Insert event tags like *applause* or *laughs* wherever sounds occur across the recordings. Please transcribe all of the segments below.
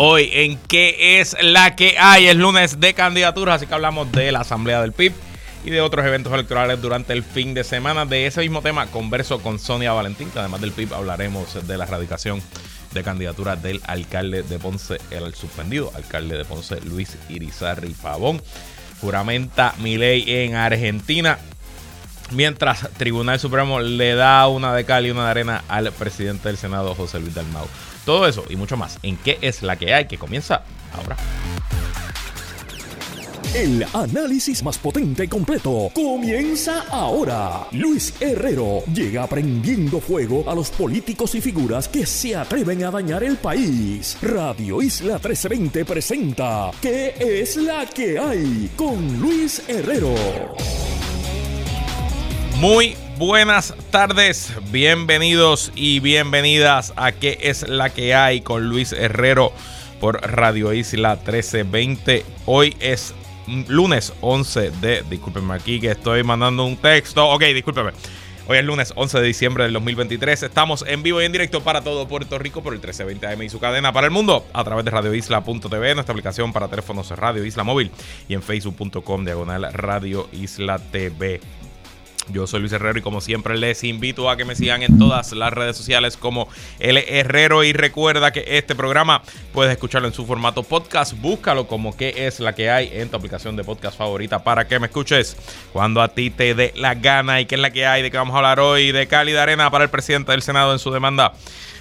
Hoy en qué es la que hay, es lunes de candidaturas, así que hablamos de la asamblea del PIB y de otros eventos electorales durante el fin de semana. De ese mismo tema converso con Sonia Valentín, que además del PIB hablaremos de la erradicación de candidatura del alcalde de Ponce, el suspendido alcalde de Ponce, Luis Irizarri Pavón. Juramenta mi ley en Argentina. Mientras Tribunal Supremo le da una de cal y una de arena al presidente del Senado, José Luis Dalmau. Todo eso y mucho más en qué es la que hay que comienza ahora. El análisis más potente y completo comienza ahora. Luis Herrero llega prendiendo fuego a los políticos y figuras que se atreven a dañar el país. Radio Isla 1320 presenta ¿Qué es la que hay? con Luis Herrero. Muy buenas tardes, bienvenidos y bienvenidas a ¿Qué es la que hay? con Luis Herrero por Radio Isla 1320. Hoy es lunes 11 de, discúlpenme aquí que estoy mandando un texto, ok, discúlpenme. Hoy es lunes 11 de diciembre del 2023. Estamos en vivo y en directo para todo Puerto Rico por el 1320 AM y su cadena para el mundo a través de radioisla.tv, nuestra aplicación para teléfonos Radio Isla Móvil y en facebook.com diagonal Radio Isla TV. Yo soy Luis Herrero y como siempre les invito a que me sigan en todas las redes sociales como L Herrero. Y recuerda que este programa puedes escucharlo en su formato podcast, búscalo como que es la que hay en tu aplicación de podcast favorita para que me escuches cuando a ti te dé la gana. Y qué es la que hay, de qué vamos a hablar hoy, de cálida arena para el presidente del Senado en su demanda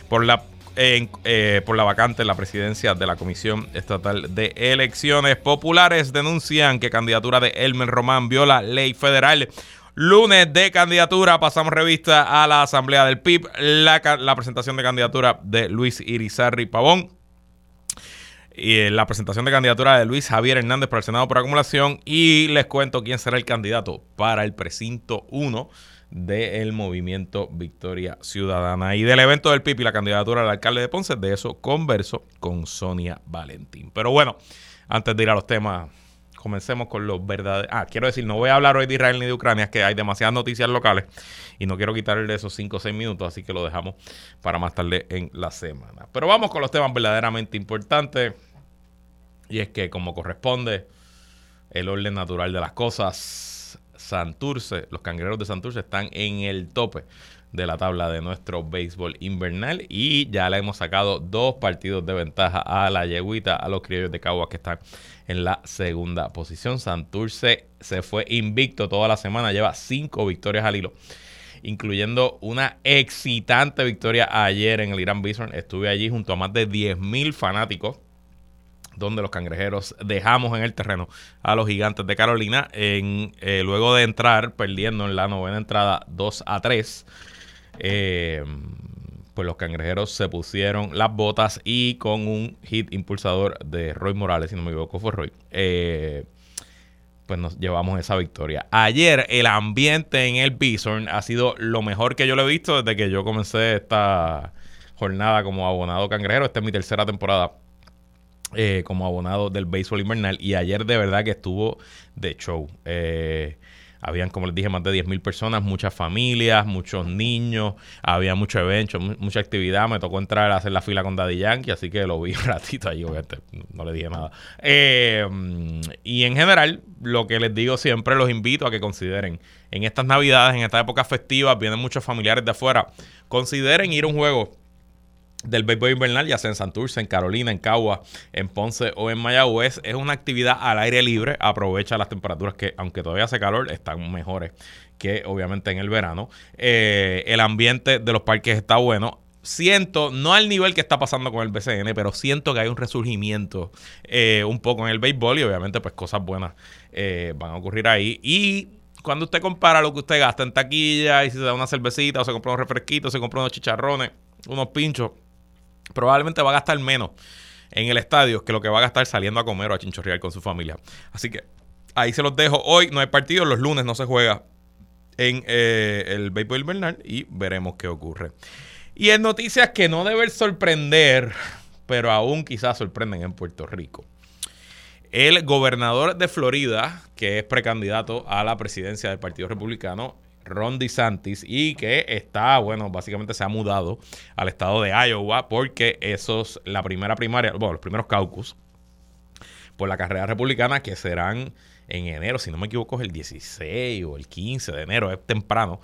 por la eh, por la vacante en la presidencia de la Comisión Estatal de Elecciones. Populares denuncian que candidatura de Elmer Román viola ley federal lunes de candidatura. Pasamos revista a la Asamblea del PIB, la, presentación de candidatura de Luis Irizarri Pavón. Y eh, la presentación de candidatura de Luis Javier Hernández para el Senado por acumulación. Y les cuento quién será el candidato para el precinto 1 del movimiento Victoria Ciudadana. Y del evento del PIB y la candidatura del alcalde de Ponce, de eso converso con Sonia Valentín. Pero bueno, antes de ir a los temas comencemos con los verdaderos. Ah, quiero decir, no voy a hablar hoy de Israel ni de Ucrania, es que hay demasiadas noticias locales y no quiero quitarle esos 5 o 6 minutos, así que lo dejamos para más tarde en la semana. Pero vamos con los temas verdaderamente importantes. Y es que, como corresponde, el orden natural de las cosas, Santurce, los cangrejeros de Santurce están en el tope de la tabla de nuestro béisbol invernal y ya le hemos sacado dos partidos de ventaja a la yeguita, a los criollos de Caguas que están en la segunda posición. Santurce se fue invicto toda la semana, lleva cinco victorias al hilo, incluyendo una excitante victoria ayer en el Irán Bison. Estuve allí junto a más de 10.000 fanáticos donde los cangrejeros dejamos en el terreno a los gigantes de Carolina en, eh, luego de entrar perdiendo en la novena entrada 2 a 3 eh, pues los cangrejeros se pusieron las botas y con un hit impulsador de Roy Morales, si no me equivoco fue Roy, eh, pues nos llevamos esa victoria. Ayer el ambiente en el Bison ha sido lo mejor que yo lo he visto desde que yo comencé esta jornada como abonado cangrejero. Esta es mi tercera temporada eh, como abonado del béisbol invernal y ayer de verdad que estuvo de show. Eh, habían, como les dije, más de 10.000 personas, muchas familias, muchos niños, había mucho evento, mucha actividad. Me tocó entrar a hacer la fila con Daddy Yankee, así que lo vi *laughs* un ratito ahí, no le dije nada. Eh, y en general, lo que les digo siempre, los invito a que consideren en estas navidades, en estas épocas festivas, vienen muchos familiares de afuera, consideren ir a un juego del béisbol invernal, ya sea en Santurce, en Carolina, en Cagua, en Ponce o en Mayagüez, es una actividad al aire libre. Aprovecha las temperaturas que, aunque todavía hace calor, están mejores que obviamente en el verano. Eh, el ambiente de los parques está bueno. Siento, no al nivel que está pasando con el BCN, pero siento que hay un resurgimiento eh, un poco en el béisbol y obviamente pues cosas buenas eh, van a ocurrir ahí. Y cuando usted compara lo que usted gasta en taquilla y si se da una cervecita o se compra unos refresquitos, se compra unos chicharrones, unos pinchos, probablemente va a gastar menos en el estadio que lo que va a gastar saliendo a comer o a chinchorrear con su familia. Así que ahí se los dejo. Hoy no hay partido, los lunes no se juega en eh, el béisbol invernal y veremos qué ocurre. Y en noticias que no deben sorprender, pero aún quizás sorprenden en Puerto Rico. El gobernador de Florida, que es precandidato a la presidencia del Partido Republicano, Ron DeSantis y que está, bueno, básicamente se ha mudado al estado de Iowa porque esos, la primera primaria, bueno, los primeros caucus por la carrera republicana que serán en enero, si no me equivoco es el 16 o el 15 de enero, es temprano.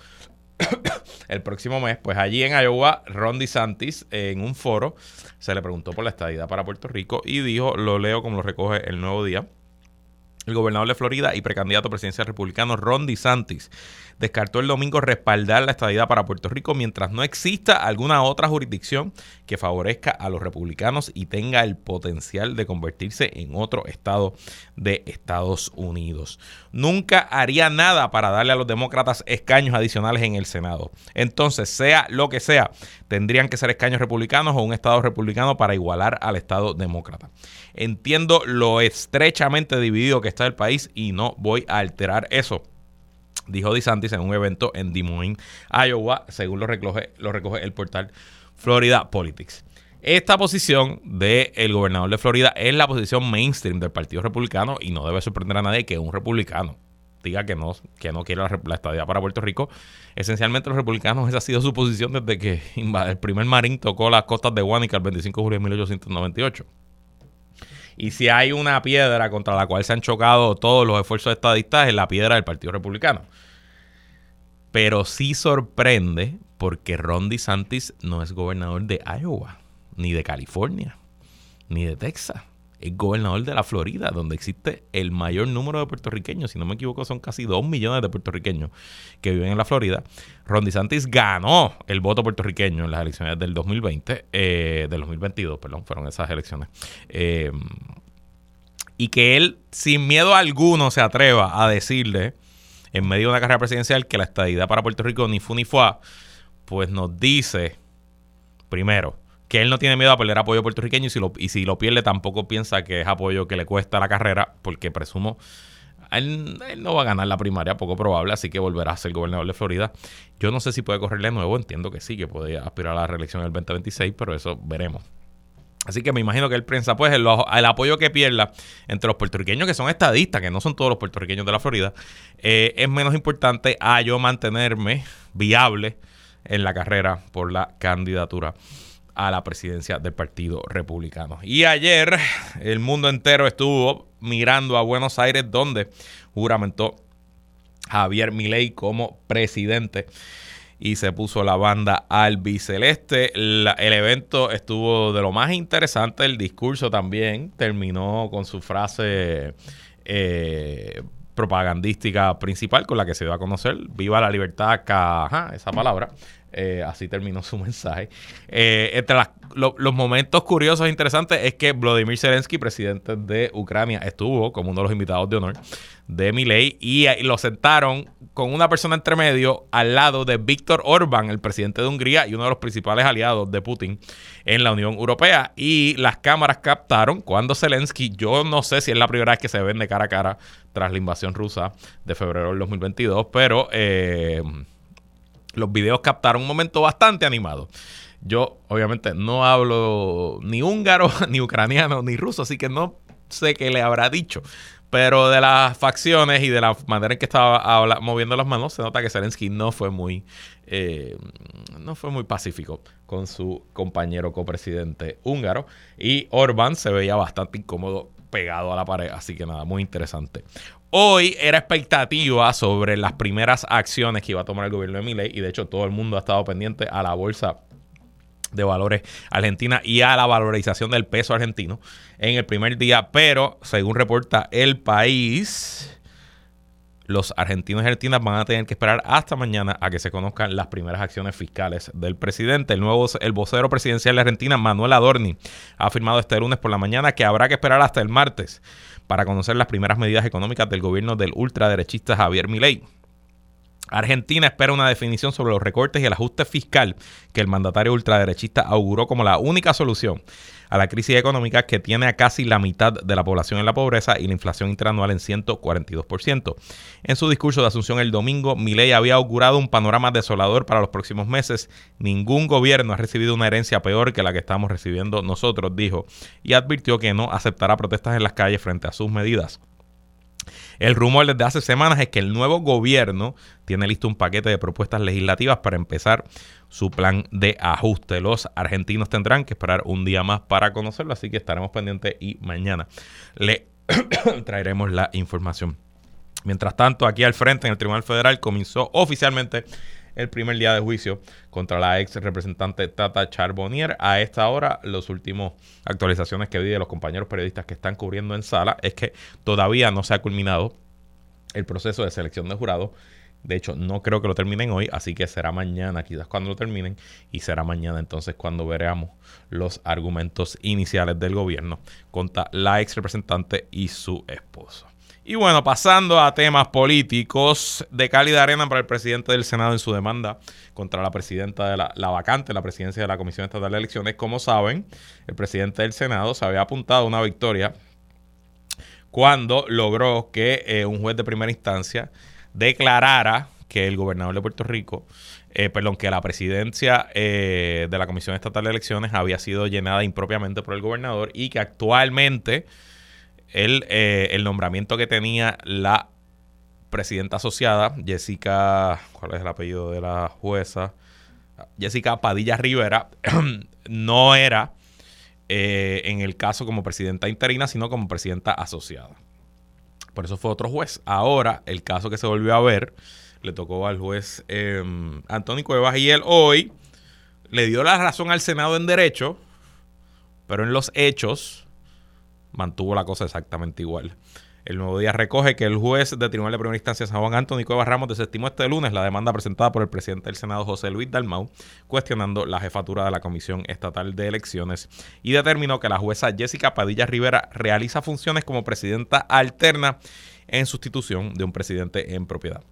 *coughs* el próximo mes, pues allí en Iowa, Ron DeSantis en un foro se le preguntó por la estadía para Puerto Rico y dijo, lo leo como lo recoge el nuevo día, el gobernador de Florida y precandidato presidencial republicano Ron DeSantis descartó el domingo respaldar la estadidad para Puerto Rico mientras no exista alguna otra jurisdicción que favorezca a los republicanos y tenga el potencial de convertirse en otro estado de Estados Unidos. Nunca haría nada para darle a los demócratas escaños adicionales en el Senado. Entonces, sea lo que sea, tendrían que ser escaños republicanos o un estado republicano para igualar al estado demócrata. Entiendo lo estrechamente dividido que está el país y no voy a alterar eso dijo DeSantis en un evento en Des Moines, Iowa, según lo recoge, lo recoge el portal Florida Politics. Esta posición del gobernador de Florida es la posición mainstream del Partido Republicano y no debe sorprender a nadie que un republicano diga que no, que no quiere la, estadía para Puerto Rico. Esencialmente los republicanos *laughs* esa ha sido su posición desde que *laughs* el primer marín tocó las costas de Guanica el 25 de julio de 1898. Y si hay una piedra contra la cual se han chocado todos los esfuerzos estadistas, es la piedra del Partido Republicano. Pero sí sorprende porque Ron DeSantis no es gobernador de Iowa, ni de California, ni de Texas. Es gobernador de la Florida, donde existe el mayor número de puertorriqueños. Si no me equivoco, son casi 2 millones de puertorriqueños que viven en la Florida. Ron DeSantis ganó el voto puertorriqueño en las elecciones del 2020, eh, del 2022, perdón, fueron esas elecciones. Eh, y que él, sin miedo alguno, se atreva a decirle en medio de una carrera presidencial que la estadidad para Puerto Rico ni fu ni fue, pues nos dice, primero, que él no tiene miedo a perder apoyo puertorriqueño y si, lo, y si lo pierde tampoco piensa que es apoyo que le cuesta la carrera, porque presumo, él, no va a ganar la primaria, poco probable, así que volverá a ser gobernador de Florida. Yo no sé si puede correrle nuevo, entiendo que sí, que puede aspirar a la reelección en el 2026, pero eso veremos. Así que me imagino que él piensa, pues, el, apoyo que pierda entre los puertorriqueños que son estadistas, que no son todos los puertorriqueños de la Florida, eh, es menos importante a yo mantenerme viable en la carrera por la candidatura a la presidencia del Partido Republicano. Y ayer el mundo entero estuvo mirando a Buenos Aires, donde juramentó Javier Milei como presidente y se puso la banda albiceleste. el evento estuvo de lo más interesante, el discurso también terminó con su frase eh, propagandística principal con la que se dio a conocer, viva la libertad, esa palabra. Eh, así terminó su *laughs* mensaje. Eh, entre los momentos curiosos e interesantes es que Vladimir Zelensky, presidente de Ucrania, estuvo como uno de los invitados de honor de Milei y, y lo sentaron con una persona entre medio al lado de Víctor Orbán, el presidente de Hungría y uno de los principales aliados de Putin en la Unión Europea. Y las cámaras captaron cuando Zelensky, yo no sé si es la primera vez que se ven de cara a cara tras la invasión rusa de febrero del 2022, pero eh, los videos captaron un momento bastante animado. Yo, obviamente, no hablo ni húngaro, *laughs* ni ucraniano, ni ruso, así que no sé qué le habrá dicho. Pero de las facciones y de la manera en que estaba moviendo las manos, se nota que Zelensky no fue muy, eh, no fue muy pacífico con su compañero copresidente húngaro. Y Orbán se veía bastante incómodo pegado a la pared. Así que nada, muy interesante. Hoy era expectativa sobre las primeras acciones que iba a tomar el gobierno de Milei y de hecho todo el mundo ha estado pendiente a la bolsa de valores argentina y a la valorización del peso argentino en el primer día, pero según reporta el país, los argentinos y argentinas van a tener que esperar hasta mañana a que se conozcan las primeras acciones fiscales del presidente. El nuevo el vocero presidencial de Argentina, Manuel Adorni, ha afirmado este lunes por la mañana que habrá que esperar hasta el martes para conocer las primeras medidas económicas del gobierno del ultraderechista Javier Milei. Argentina espera una definición sobre los recortes y el ajuste fiscal que el mandatario ultraderechista auguró como la única solución a la crisis económica que tiene a casi la mitad de la población en la pobreza y la inflación interanual en 142%. En su discurso de Asunción el domingo, Milei había augurado un panorama desolador para los próximos meses. Ningún gobierno ha recibido una herencia peor que la que estamos recibiendo nosotros, dijo, y advirtió que no aceptará protestas en las calles frente a sus medidas. El rumor desde hace semanas es que el nuevo gobierno tiene listo un paquete de propuestas legislativas para empezar su plan de ajuste. Los argentinos tendrán que esperar un día más para conocerlo, así que estaremos pendientes y mañana le *coughs* traeremos la información. Mientras tanto, aquí al frente en el Tribunal Federal comenzó oficialmente el primer día de juicio contra la ex representante Tata Charbonnier. A esta hora, las últimas actualizaciones que vi de los compañeros periodistas que están cubriendo en sala es que todavía no se ha culminado el proceso de selección de jurado. De hecho, no creo que lo terminen hoy, así que será mañana, quizás cuando lo terminen, y será mañana entonces cuando veremos los argumentos iniciales del gobierno contra la ex representante y su esposo. Y bueno, pasando a temas políticos, de cálida arena para el presidente del Senado en su demanda contra la presidenta de la, vacante, la presidencia de la Comisión Estatal de Elecciones. Como saben, el presidente del Senado se había apuntado a una victoria cuando logró que eh, un juez de primera instancia declarara que el gobernador de Puerto Rico, eh, perdón, que la presidencia eh, de la Comisión Estatal de Elecciones había sido llenada impropiamente por el gobernador y que actualmente el, eh, el nombramiento que tenía la presidenta asociada, Jessica, ¿cuál es el apellido de la jueza? Jessica Padilla Rivera, *clears throat* no era eh, en el caso como presidenta interina, sino como presidenta asociada. Por eso fue otro juez. Ahora, el caso que se volvió a ver, le tocó al juez eh, Antonio Cuevas y él hoy le dio la razón al Senado en derecho, pero en los hechos mantuvo la cosa exactamente igual. El nuevo día recoge que el juez de Tribunal de Primera Instancia San Juan Antonio Cuevas Ramos desestimó este lunes la demanda presentada por el presidente del Senado José Luis Dalmau, cuestionando la jefatura de la Comisión Estatal de Elecciones y determinó que la jueza Jessica Padilla Rivera realiza funciones como presidenta alterna en sustitución de un presidente en propiedad.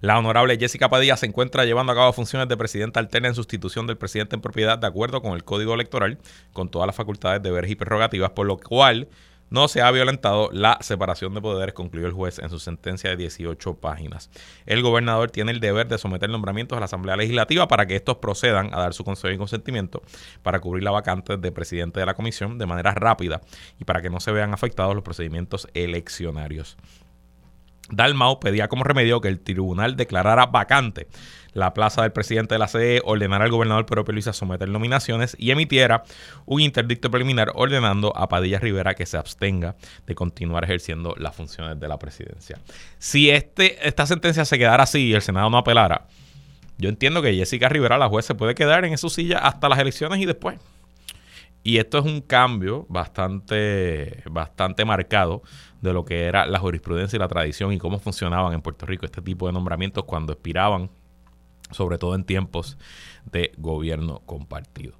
La honorable Jessica Padilla se encuentra llevando a cabo funciones de presidenta alterna en sustitución del presidente en propiedad de acuerdo con el Código Electoral, con todas las facultades, deberes y prerrogativas, por lo cual no se ha violentado la separación de poderes, concluyó el juez en su sentencia de 18 páginas. El gobernador tiene el deber de someter nombramientos a la Asamblea Legislativa para que estos procedan a dar su consejo y consentimiento para cubrir la vacante de presidente de la comisión de manera rápida y para que no se vean afectados los procedimientos eleccionarios. Dalmau pedía como remedio que el tribunal declarara vacante la plaza del presidente de la CE, ordenara al gobernador Pedro Luis a someter nominaciones y emitiera un interdicto preliminar ordenando a Padilla Rivera que se abstenga de continuar ejerciendo las funciones de la presidencia. Si este, esta sentencia se quedara así y el Senado no apelara, yo entiendo que Jessica Rivera, la juez, se puede quedar en su silla hasta las elecciones y después. Y esto es un cambio bastante, bastante marcado de lo que era la jurisprudencia y la tradición y cómo funcionaban en Puerto Rico este tipo de nombramientos cuando expiraban, sobre todo en tiempos de gobierno compartido.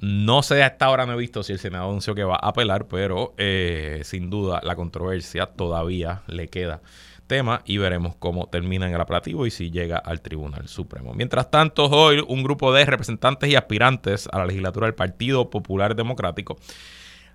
No sé, hasta ahora no he visto si el Senado anunció que va a apelar, pero eh, sin duda la controversia todavía le queda tema y veremos cómo termina en el apelativo y si llega al Tribunal Supremo. Mientras tanto, hoy un grupo de representantes y aspirantes a la legislatura del Partido Popular Democrático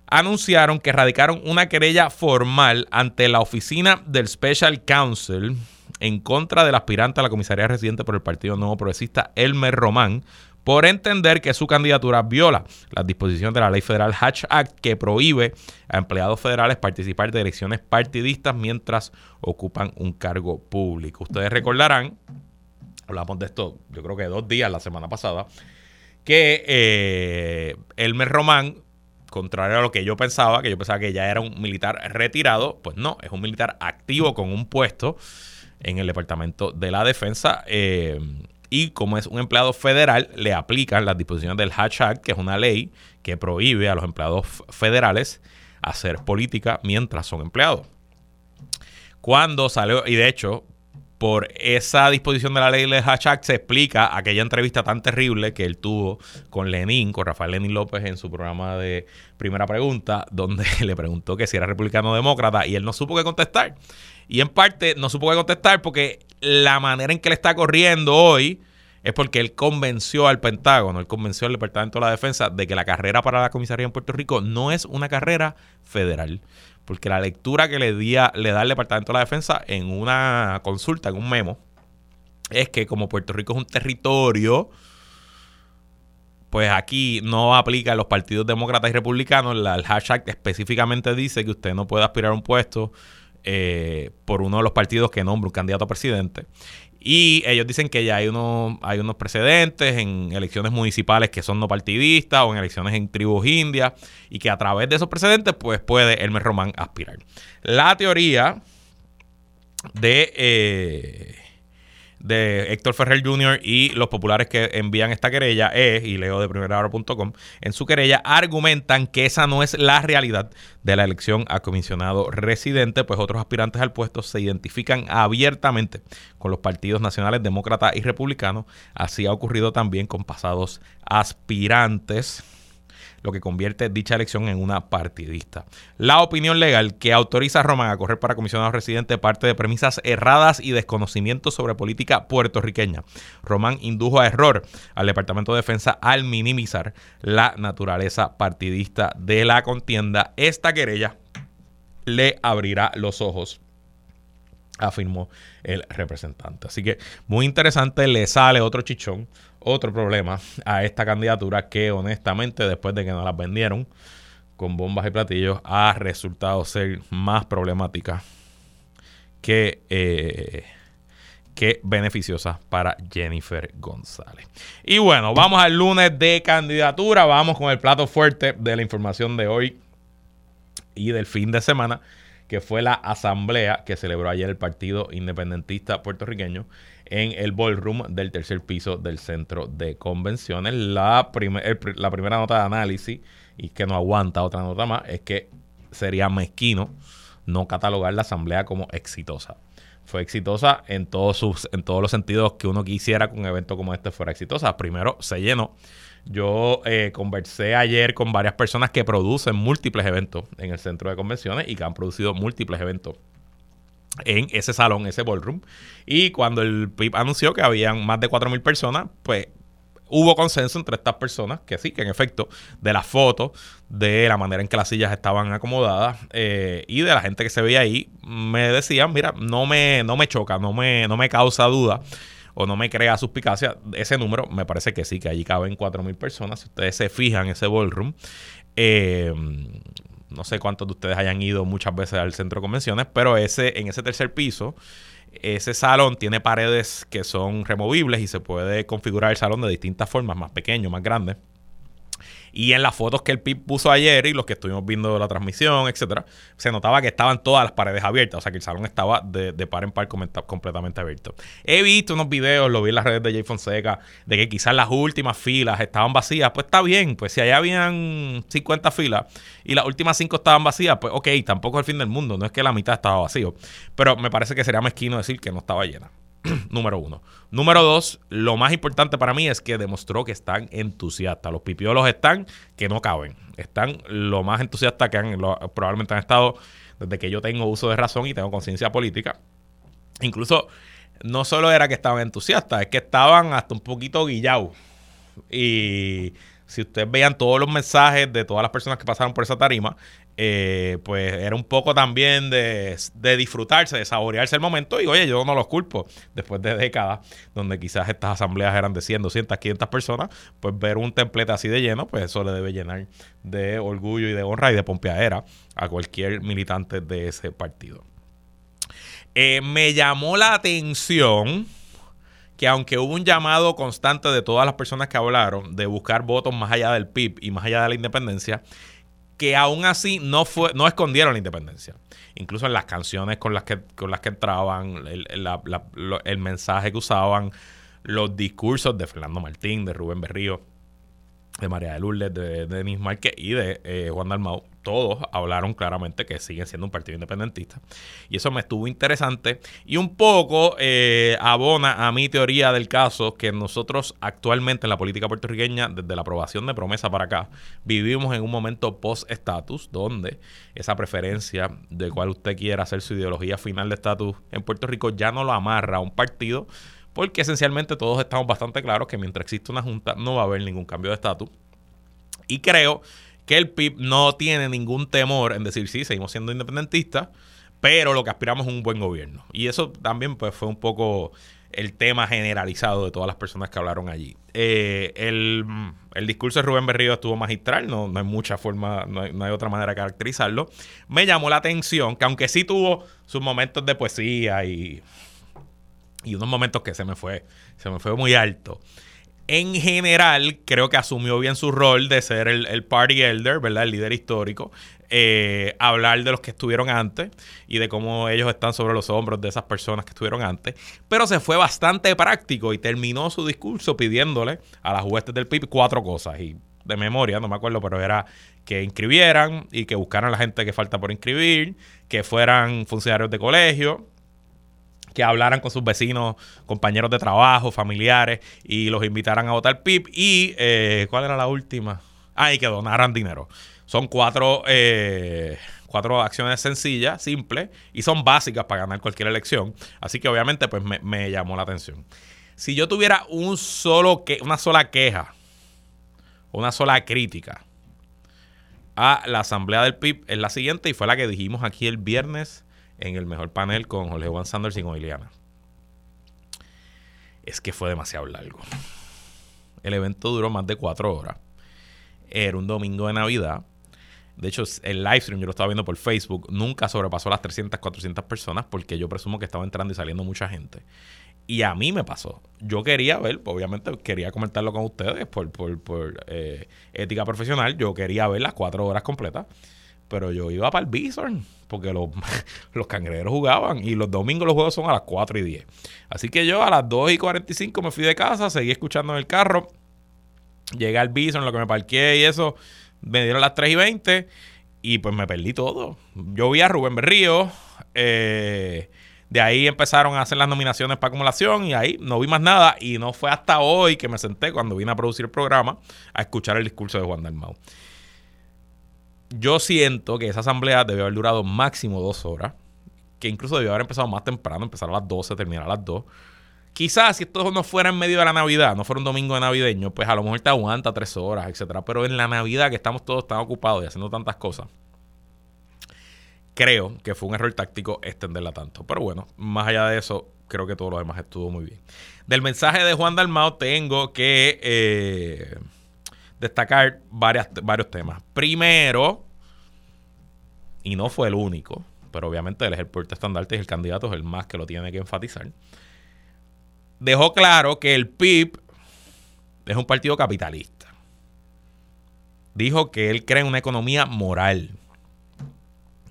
anunciaron que radicaron una querella formal ante la oficina del Special Counsel en contra del aspirante a la comisaría residente por el Partido Nuevo Progresista, Elmer Román, por entender que su candidatura viola las disposiciones de la Ley Federal Hatch Act que prohíbe a empleados federales participar de elecciones partidistas mientras ocupan un cargo público. Ustedes recordarán, hablamos de esto yo creo que dos días la semana pasada, que eh, Elmer Román contrario a lo que yo pensaba, que yo pensaba que ya era un militar retirado, pues no, es un militar activo con un puesto en el Departamento de la Defensa. Eh, y como es un empleado federal, le aplican las disposiciones del Hatch Act, que es una ley que prohíbe a los empleados federales hacer política mientras son empleados. Cuando salió, y de hecho, por esa disposición de la ley de Hachak se explica aquella entrevista tan terrible que él tuvo con Lenin, con Rafael Lenin López en su programa de Primera Pregunta, donde *laughs* le preguntó que si era republicano o demócrata y él no supo qué contestar. Y en parte no supo qué contestar porque la manera en que le está corriendo hoy es porque él convenció al Pentágono, él convenció al Departamento de la Defensa de que la carrera para la comisaría en Puerto Rico no es una carrera federal porque la lectura que le, le da el Departamento de la Defensa en una consulta, en un memo, es que como Puerto Rico es un territorio, pues aquí no aplica los partidos demócratas y republicanos. el hashtag específicamente dice que usted no puede aspirar a un puesto eh, por uno de los partidos que nombra un candidato a presidente. Y ellos dicen que ya hay, unos, hay unos precedentes en elecciones municipales que son no partidistas o en elecciones en tribus indias y que a través de esos precedentes pues puede Elmer Román aspirar. La teoría de... Eh, de Héctor Ferrer Jr. y los populares que envían esta querella es, y leo de primerahora.com, en su querella argumentan que esa no es la realidad de la elección a comisionado residente, pues otros aspirantes al puesto se identifican abiertamente con los partidos nacionales demócrata y republicano. Así ha ocurrido también con pasados aspirantes lo que convierte dicha elección en una partidista. La opinión legal que autoriza a Román a correr para comisionado residente parte de premisas erradas y desconocimiento sobre política puertorriqueña. Román indujo a error al Departamento de Defensa al minimizar la naturaleza partidista de la contienda. Esta querella le abrirá los ojos afirmó el representante. Así que muy interesante, le sale otro chichón otro problema a esta candidatura que honestamente después de que nos las vendieron con bombas y platillos ha resultado ser más problemática que, eh, que beneficiosa para Jennifer González. Y bueno, vamos al lunes de candidatura, vamos con el plato fuerte de la información de hoy y del fin de semana, que fue la asamblea que celebró ayer el Partido Independentista Puertorriqueño en el ballroom del tercer piso del centro de convenciones. La, primera nota de análisis, y que no aguanta otra nota más, es que sería mezquino no catalogar la asamblea como exitosa. Fue exitosa en todos, sus, en todos los sentidos que uno quisiera que un evento como este fuera exitosa. Primero, se llenó. Yo eh, conversé ayer con varias personas que producen múltiples eventos en el centro de convenciones y que han producido múltiples eventos en ese salón, ese ballroom. Y cuando el PIB anunció que habían más de 4.000 personas, pues hubo consenso entre estas personas, que sí, que en efecto, de las fotos, de la manera en que las sillas estaban acomodadas eh, y de la gente que se veía ahí, me decían, mira, no me, no me choca, no me, no me causa duda o no me crea suspicacia. Ese número me parece que sí, que allí caben 4.000 personas. Si ustedes se fijan, ese ballroom, eh, no sé cuántos de ustedes hayan ido muchas veces al centro de convenciones, pero ese, en ese tercer piso, ese salón tiene paredes que son removibles y se puede configurar el salón de distintas formas, más pequeño, más grande. Y en las fotos que el PIB puso ayer y los que estuvimos viendo la transmisión, etcétera, se notaba que estaban todas las paredes abiertas. O sea que el salón estaba de, par en par completamente abierto. He visto unos videos, lo vi en las redes de Jay Fonseca, de que quizás las últimas filas estaban vacías. Pues está bien, pues si allá habían 50 filas y las últimas 5 estaban vacías, pues ok, tampoco es el fin del mundo. No es que la mitad estaba vacío. Pero me parece que sería mezquino decir que no estaba llena. *clears throat* número uno. Número dos, lo más importante para mí es que demostró que están entusiastas. Los pipiolos están que no caben. Están lo más entusiastas que han, probablemente han estado desde que yo tengo uso de razón y tengo conciencia política. Incluso no solo era que estaban entusiastas, es que estaban hasta un poquito guillados. Y si ustedes vean todos los mensajes de todas las personas que pasaron por esa tarima, eh, pues era un poco también de, disfrutarse, de saborearse el momento. Y oye, yo no los culpo. Después de décadas donde quizás estas asambleas eran de 100, 200, 500 personas, pues ver un templete así de lleno, pues eso le debe llenar de orgullo y de honra y de pompeadera a cualquier militante de ese partido. Eh, me llamó la atención que aunque hubo un llamado constante de todas las personas que hablaron de buscar votos más allá del PIB y más allá de la independencia, que aún así no fue no escondieron la independencia. Incluso en las canciones con las que, con las que entraban, el, el mensaje que usaban, los discursos de Fernando Martín, de Rubén Berrío, de María de Lourdes, de, Denis Márquez y de eh, Juan Dalmau, todos hablaron claramente que siguen siendo un partido independentista. Y eso me estuvo interesante y un poco eh, abona a mi teoría del caso que nosotros actualmente en la política puertorriqueña, desde la aprobación de promesa para acá, vivimos en un momento post-estatus donde esa preferencia de cuál usted quiera hacer su ideología final de estatus en Puerto Rico ya no lo amarra a un partido porque esencialmente todos estamos bastante claros que mientras existe una junta no va a haber ningún cambio de estatus. Y creo que el PIB no tiene ningún temor en decir, sí, seguimos siendo independentistas, pero lo que aspiramos es un buen gobierno. Y eso también pues, fue un poco el tema generalizado de todas las personas que hablaron allí. Eh, el, discurso de Rubén Berrío estuvo magistral, no, no hay mucha forma, no hay, otra manera de caracterizarlo. Me llamó la atención que aunque sí tuvo sus momentos de poesía y, y unos momentos que se me fue, se me fue muy alto en general, creo que asumió bien su rol de ser el, party elder, ¿verdad? El líder histórico. Eh, hablar de los que estuvieron antes y de cómo ellos están sobre los hombros de esas personas que estuvieron antes. Pero se fue bastante práctico y terminó su discurso pidiéndole a las huestes del PIB cuatro cosas. Y de memoria, no me acuerdo, pero era que inscribieran y que buscaran a la gente que falta por inscribir, que fueran funcionarios de colegio, que hablaran con sus vecinos, compañeros de trabajo, familiares y los invitaran a votar PIB. Y, eh, ¿cuál era la última? Ah, y que donaran dinero. Son cuatro, eh, cuatro acciones sencillas, simples y son básicas para ganar cualquier elección. Así que obviamente pues me, llamó la atención. Si yo tuviera un solo que, una sola queja, una sola crítica a la asamblea del PIB es la siguiente y fue la que dijimos aquí el viernes en el mejor panel con Jorge Juan Sanders y con Iliana. Es que fue demasiado largo. El evento duró más de cuatro horas. Era un domingo de Navidad. De hecho, el live stream yo lo estaba viendo por Facebook. Nunca sobrepasó las 300, 400 personas porque yo presumo que estaba entrando y saliendo mucha gente. Y a mí me pasó. Yo quería ver, obviamente quería comentarlo con ustedes por, por, eh, ética profesional. Yo quería ver las cuatro horas completas. Pero yo iba para el Bison porque los, *laughs* los cangrejeros jugaban y los domingos los juegos son a las 4 y 10. Así que yo a las 2 y 45 me fui de casa, seguí escuchando en el carro, llegué al Bison, lo que me parqué y eso, me dieron las 3 y 20 y pues me perdí todo. Yo vi a Rubén Berrío, eh, de ahí empezaron a hacer las nominaciones para acumulación y ahí no vi más nada y no fue hasta hoy que me senté cuando vine a producir el programa a escuchar el discurso de Juan Dalmau yo siento que esa asamblea debió haber durado máximo dos horas, que incluso debió haber empezado más temprano, empezar a las 12, terminar a las 2. Quizás si esto no fuera en medio de la Navidad, no fuera un domingo de navideño, pues a lo mejor te aguanta tres horas, etcétera. Pero en la Navidad, que estamos todos tan ocupados y haciendo tantas cosas, creo que fue un error táctico extenderla tanto. Pero bueno, más allá de eso, creo que todo lo demás estuvo muy bien. Del mensaje de Juan Dalmao tengo que eh, destacar varios temas. Primero, y no fue el único, pero obviamente él es el puerto estandarte y el candidato es el más que lo tiene que enfatizar. Dejó claro que el PIB es un partido capitalista. Dijo que él cree en una economía moral.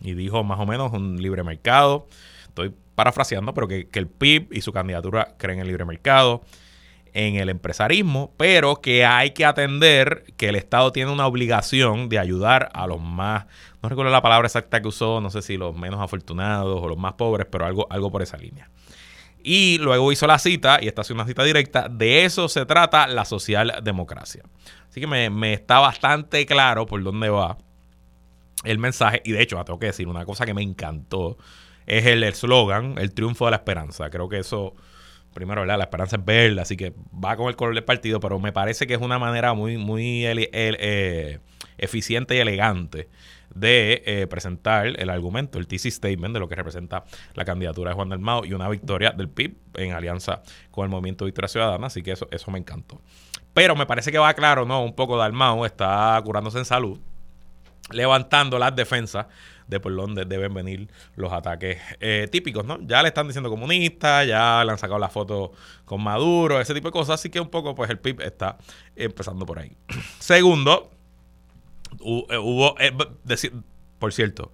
Y dijo más o menos un libre mercado. Estoy parafraseando, pero que, que el PIB y su candidatura creen en el libre mercado en el empresarismo, pero que hay que atender que el Estado tiene una obligación de ayudar a los más, no recuerdo la palabra exacta que usó, no sé si los menos afortunados o los más pobres, pero algo, algo por esa línea. Y luego hizo la cita, y esta es una cita directa, de eso se trata la socialdemocracia. Así que me, me está bastante claro por dónde va el mensaje, y de hecho, tengo que decir, una cosa que me encantó es el eslogan, el triunfo de la esperanza. Creo que eso primero, La esperanza es verde, así que va con el color del partido, pero me parece que es una manera muy, muy eh, eficiente y elegante de eh, presentar el argumento, el TC statement de lo que representa la candidatura de Juan del Mao y una victoria del PIB en alianza con el Movimiento Victoria Ciudadana, así que eso, eso me encantó. Pero me parece que va claro, ¿no? Un poco Dalmau está curándose en salud, levantando las defensas de por dónde deben venir los ataques eh, típicos, ¿no? Ya le están diciendo comunista, ya le han sacado la foto con Maduro, ese tipo de cosas, así que un poco pues el PIB está empezando por ahí. *clears throat* Segundo, eh, hubo, eh, por cierto,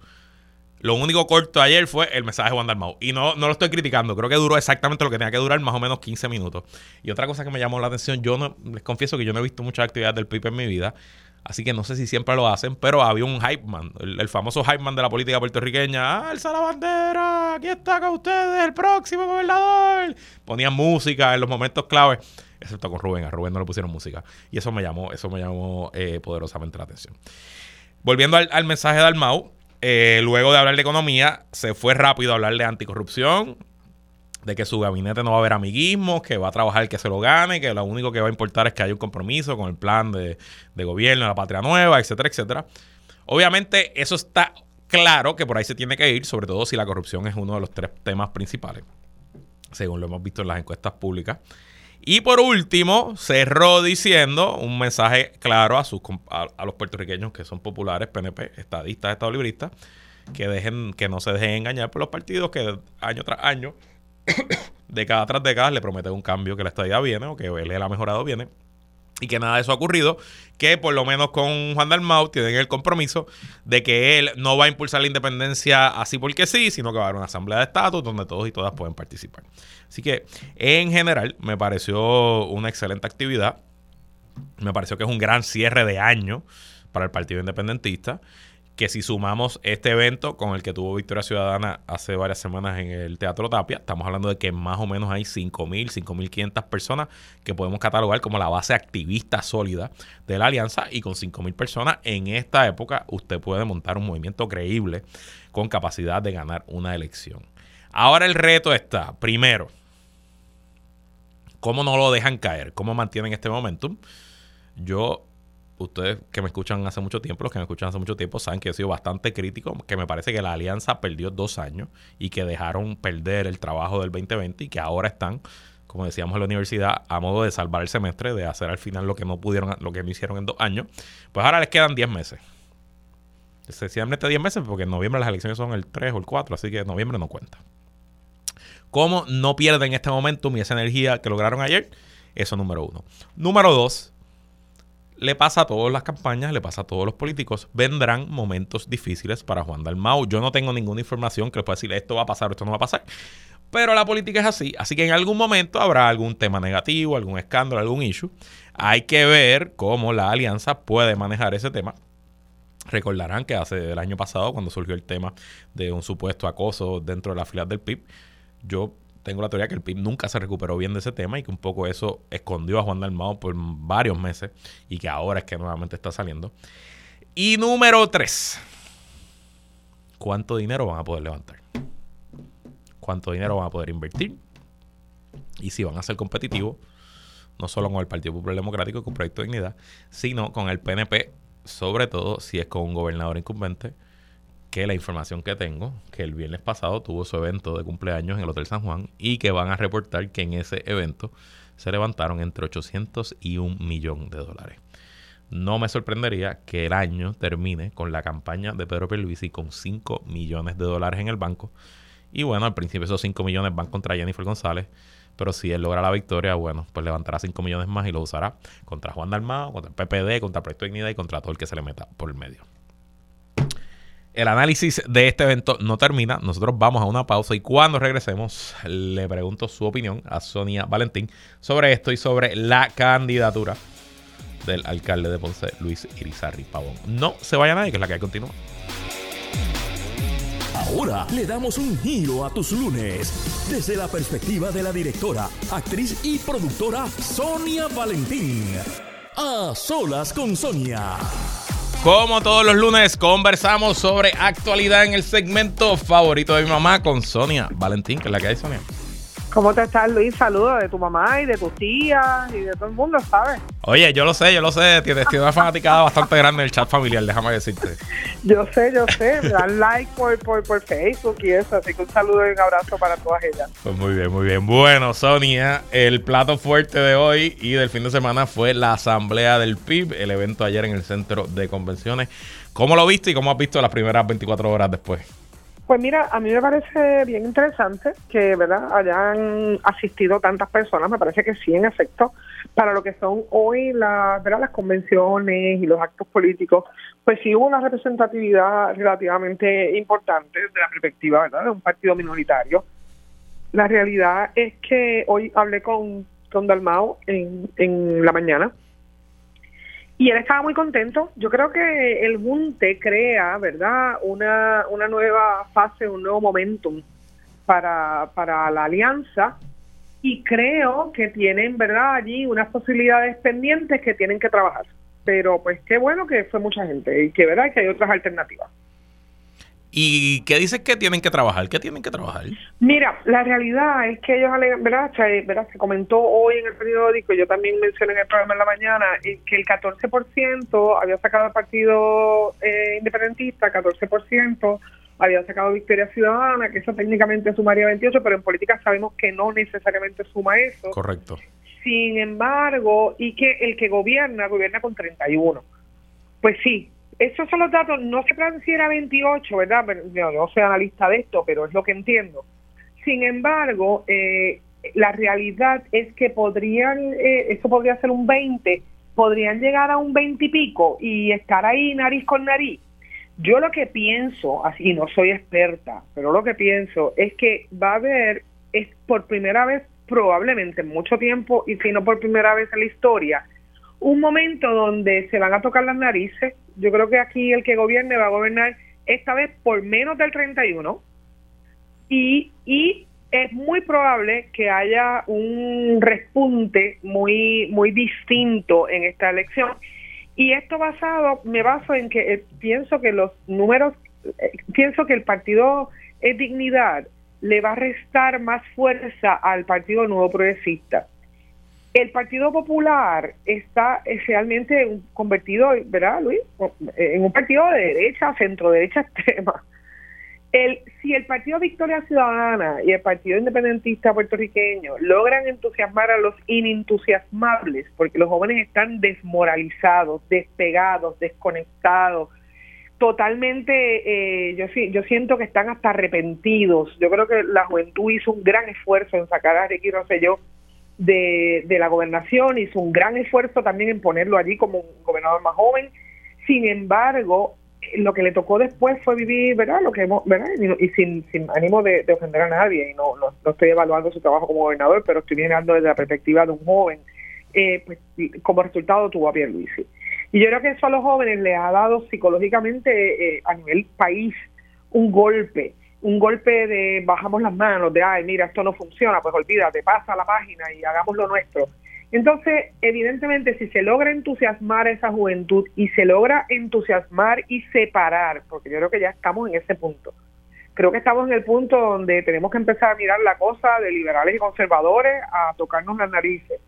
lo único corto ayer fue el mensaje de Juan Dalmau. Y no, no lo estoy criticando. Creo que duró exactamente lo que tenía que durar, más o menos 15 minutos. Y otra cosa que me llamó la atención, yo no, les confieso que yo no he visto muchas actividades del PIB en mi vida. Así que no sé si siempre lo hacen, pero había un hype man, el, famoso hype man de la política puertorriqueña. ¡Ah, alza la bandera! ¡Aquí está con ustedes, el próximo gobernador! Ponían música en los momentos clave, excepto con Rubén. A Rubén no le pusieron música. Y eso me llamó, eso me llamó eh, poderosamente la atención. Volviendo al, mensaje de Almau, eh, luego de hablar de economía, se fue rápido a hablar de anticorrupción, de que su gabinete no va a haber amiguismo, que va a trabajar que se lo gane, que lo único que va a importar es que haya un compromiso con el plan de, gobierno, la patria nueva, etcétera, etcétera. Obviamente eso está claro que por ahí se tiene que ir, sobre todo si la corrupción es uno de los tres temas principales. según lo hemos visto en las encuestas públicas. Y por último, cerró diciendo un mensaje claro a, sus, a, los puertorriqueños que son populares, PNP, estadistas, estadolibristas, que, dejen, que no se dejen engañar por los partidos que año tras año, *coughs* década tras década, le prometen un cambio que la estadía viene o que él ha mejorado viene y que nada de eso ha ocurrido, que por lo menos con Juan Dalmau tienen el compromiso de que él no va a impulsar la independencia así porque sí, sino que va a haber una asamblea de estatus donde todos y todas pueden participar. Así que en general me pareció una excelente actividad, me pareció que es un gran cierre de año para el Partido Independentista que si sumamos este evento con el que tuvo Victoria Ciudadana hace varias semanas en el Teatro Tapia, estamos hablando de que más o menos hay 5.000, 5.500 personas que podemos catalogar como la base activista sólida de la alianza y con 5.000 personas en esta época usted puede montar un movimiento creíble con capacidad de ganar una elección. Ahora el reto está, primero, ¿cómo no lo dejan caer? ¿Cómo mantienen este momentum? Yo ustedes que me escuchan hace mucho tiempo, los que me escuchan hace mucho tiempo, saben que he sido bastante crítico, que me parece que la alianza perdió dos años y que dejaron perder el trabajo del 2020 y que ahora están, como decíamos en la universidad, a modo de salvar el semestre, de hacer al final lo que no pudieron, lo que no hicieron en dos años. Pues ahora les quedan 10 meses. Sencillamente 10 meses porque en noviembre las elecciones son el 3 o el 4, así que noviembre no cuenta. ¿Cómo no pierden este momentum y esa energía que lograron ayer? Eso número uno. Número dos, le pasa a todas las campañas, le pasa a todos los políticos. Vendrán momentos difíciles para Juan Dalmau. Yo no tengo ninguna información que les pueda decir esto va a pasar esto no va a pasar. Pero la política es así. Así que en algún momento habrá algún tema negativo, algún escándalo, algún issue. Hay que ver cómo la alianza puede manejar ese tema. Recordarán que hace el año pasado, cuando surgió el tema de un supuesto acoso dentro de la fila del PIB, yo tengo la teoría que el PIB nunca se recuperó bien de ese tema y que un poco eso escondió a Juan Dalmao por varios meses y que ahora es que nuevamente está saliendo. Y número tres, ¿cuánto dinero van a poder levantar? ¿Cuánto dinero van a poder invertir? Y si van a ser competitivos, no solo con el Partido Popular Democrático con Proyecto de Dignidad, sino con el PNP, sobre todo si es con un gobernador incumbente que la información que tengo, que el viernes pasado tuvo su evento de cumpleaños en el Hotel San Juan y que van a reportar que en ese evento se levantaron entre 800 y un millón de dólares. No me sorprendería que el año termine con la campaña de Pedro Pierluisi con 5 millones de dólares en el banco. Y bueno, al principio esos 5 millones van contra Jennifer González, pero si él logra la victoria, bueno, pues levantará 5 millones más y lo usará contra Juan Dalmao, contra el PPD, contra el Proyecto Dignidad y contra todo el que se le meta por el medio el análisis de este evento no termina. Nosotros vamos a una pausa y cuando regresemos le pregunto su opinión a Sonia Valentín sobre esto y sobre la candidatura del alcalde de Ponce, Luis Irizarri Pavón. No se vaya nadie, que es la que hay continúa. Ahora le damos un giro a tus lunes desde la perspectiva de la directora, actriz y productora Sonia Valentín. A solas con Sonia. Como todos los lunes, conversamos sobre actualidad en el segmento favorito de mi mamá con Sonia Valentín, que es la que hay, Sonia. ¿Cómo te estás, Luis? Saludos de tu mamá y de tus tías y de todo el mundo, ¿sabes? Oye, yo lo sé, yo lo sé. Tienes, una fanaticada bastante grande en el chat familiar, déjame decirte. Yo sé, yo sé. Me dan like por, por, por, Facebook y eso. Así que un saludo y un abrazo para todas ellas. Pues muy bien, muy bien. Bueno, Sonia, el plato fuerte de hoy y del fin de semana fue la asamblea del PIB, el evento ayer en el centro de convenciones. ¿Cómo lo viste y cómo has visto las primeras 24 horas después? Pues mira, a mí me parece bien interesante que verdad hayan asistido tantas personas, me parece que sí, en efecto, para lo que son hoy las convenciones y los actos políticos, pues sí hubo una representatividad relativamente importante desde la perspectiva ¿verdad? de un partido minoritario. La realidad es que hoy hablé con, con Dalmao en, en la mañana y él estaba muy contento. Yo creo que el Junte crea, ¿verdad?, una, una nueva fase, un nuevo momentum para, para la alianza. Y creo que tienen, ¿verdad?, allí unas posibilidades pendientes que tienen que trabajar. Pero pues qué bueno que fue mucha gente y que, ¿verdad?, que hay otras alternativas. ¿Y qué dices que tienen que trabajar? ¿Qué tienen que trabajar? Mira, la realidad es que ellos, ¿verdad? ¿verdad? Se comentó hoy en el periódico, yo también mencioné en el programa en la mañana, que el 14% había sacado el partido eh, independentista, 14%, había sacado Victoria Ciudadana, que eso técnicamente sumaría 28, pero en política sabemos que no necesariamente suma eso. Correcto. Sin embargo, y que el que gobierna, gobierna con 31. Pues sí, esos son los datos, no sé si era 28, ¿verdad? Yo no soy analista de esto, pero es lo que entiendo. Sin embargo, eh, la realidad es que podrían, eh, eso podría ser un 20, podrían llegar a un 20 y pico y estar ahí nariz con nariz. Yo lo que pienso, así no soy experta, pero lo que pienso es que va a haber, es por primera vez, probablemente en mucho tiempo, y si no por primera vez en la historia, un momento donde se van a tocar las narices. Yo creo que aquí el que gobierne va a gobernar esta vez por menos del 31 y, y es muy probable que haya un respunte muy, muy distinto en esta elección. Y esto basado, me baso en que eh, pienso que los números, eh, pienso que el partido es Dignidad le va a restar más fuerza al Partido Nuevo Progresista. El Partido Popular está realmente convertido, ¿verdad, Luis? En un partido de derecha, centro derecha extrema. El, si el Partido Victoria Ciudadana y el Partido Independentista puertorriqueño logran entusiasmar a los inentusiasmables, porque los jóvenes están desmoralizados, despegados, desconectados, totalmente, eh, yo, yo siento que están hasta arrepentidos. Yo creo que la juventud hizo un gran esfuerzo en sacar a Ricky Rosselló de, de la gobernación, hizo un gran esfuerzo también en ponerlo allí como un gobernador más joven. Sin embargo, lo que le tocó después fue vivir, ¿verdad? Lo que ¿verdad? Y, sin, sin ánimo de, ofender a nadie, y no, no, estoy evaluando su trabajo como gobernador, pero estoy mirando desde la perspectiva de un joven, eh, pues como resultado tuvo a Pierluisi. Y yo creo que eso a los jóvenes les ha dado psicológicamente eh, a nivel país un golpe, un golpe de bajamos las manos, de, ay, mira, esto no funciona, pues olvídate, pasa la página y hagamos lo nuestro. Entonces, evidentemente, si se logra entusiasmar a esa juventud y se logra entusiasmar y separar, porque yo creo que ya estamos en ese punto, creo que estamos en el punto donde tenemos que empezar a mirar la cosa de liberales y conservadores a tocarnos las narices.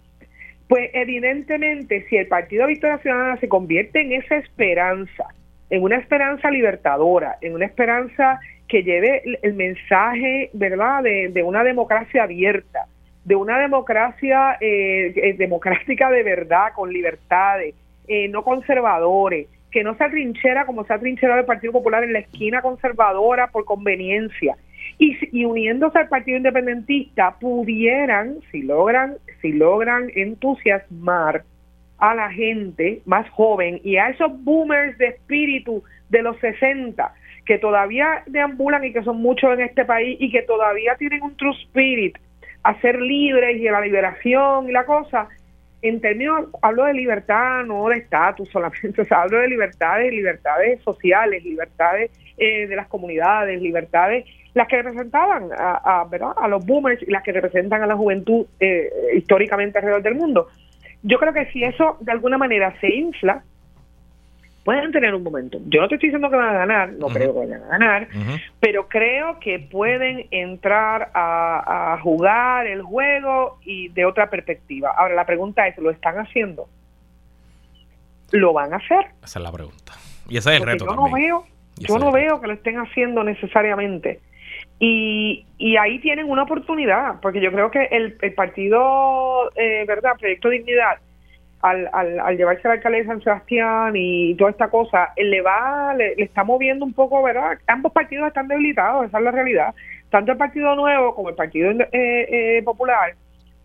Pues evidentemente, si el Partido Victoria Ciudadana se convierte en esa esperanza, en una esperanza libertadora, en una esperanza que lleve el mensaje, ¿verdad?, de, de una democracia abierta, de una democracia eh, eh, democrática de verdad, con libertades, eh, no conservadores, que no se atrinchera como se ha trincherado el Partido Popular en la esquina conservadora por conveniencia. Y, y, uniéndose al Partido Independentista pudieran, si logran, si logran entusiasmar a la gente más joven y a esos boomers de espíritu de los 60 que todavía deambulan y que son muchos en este país y que todavía tienen un true spirit a ser libres y a la liberación y la cosa, en términos, hablo de libertad, no de estatus solamente, *laughs* o sea, hablo de libertades, libertades sociales, libertades eh, de las comunidades, libertades, las que representaban a, ¿verdad? a los boomers y las que representan a la juventud eh, históricamente alrededor del mundo. Yo creo que si eso de alguna manera se infla, pueden tener un momento. Yo no te estoy diciendo que van a ganar, no creo que vayan a ganar, pero creo que pueden entrar a, jugar el juego y de otra perspectiva. Ahora, la pregunta es, ¿lo están haciendo? ¿Lo van a hacer? Esa es la pregunta. Y ese es el reto yo No veo, yo no veo que lo estén haciendo necesariamente. Y, y ahí tienen una oportunidad, porque yo creo que el, el partido, eh, ¿verdad? Proyecto Dignidad, al, al, llevarse al alcalde de San Sebastián y toda esta cosa, le va, le, está moviendo un poco, ¿verdad? Ambos partidos están debilitados, esa es la realidad. Tanto el Partido Nuevo como el Partido eh, eh, Popular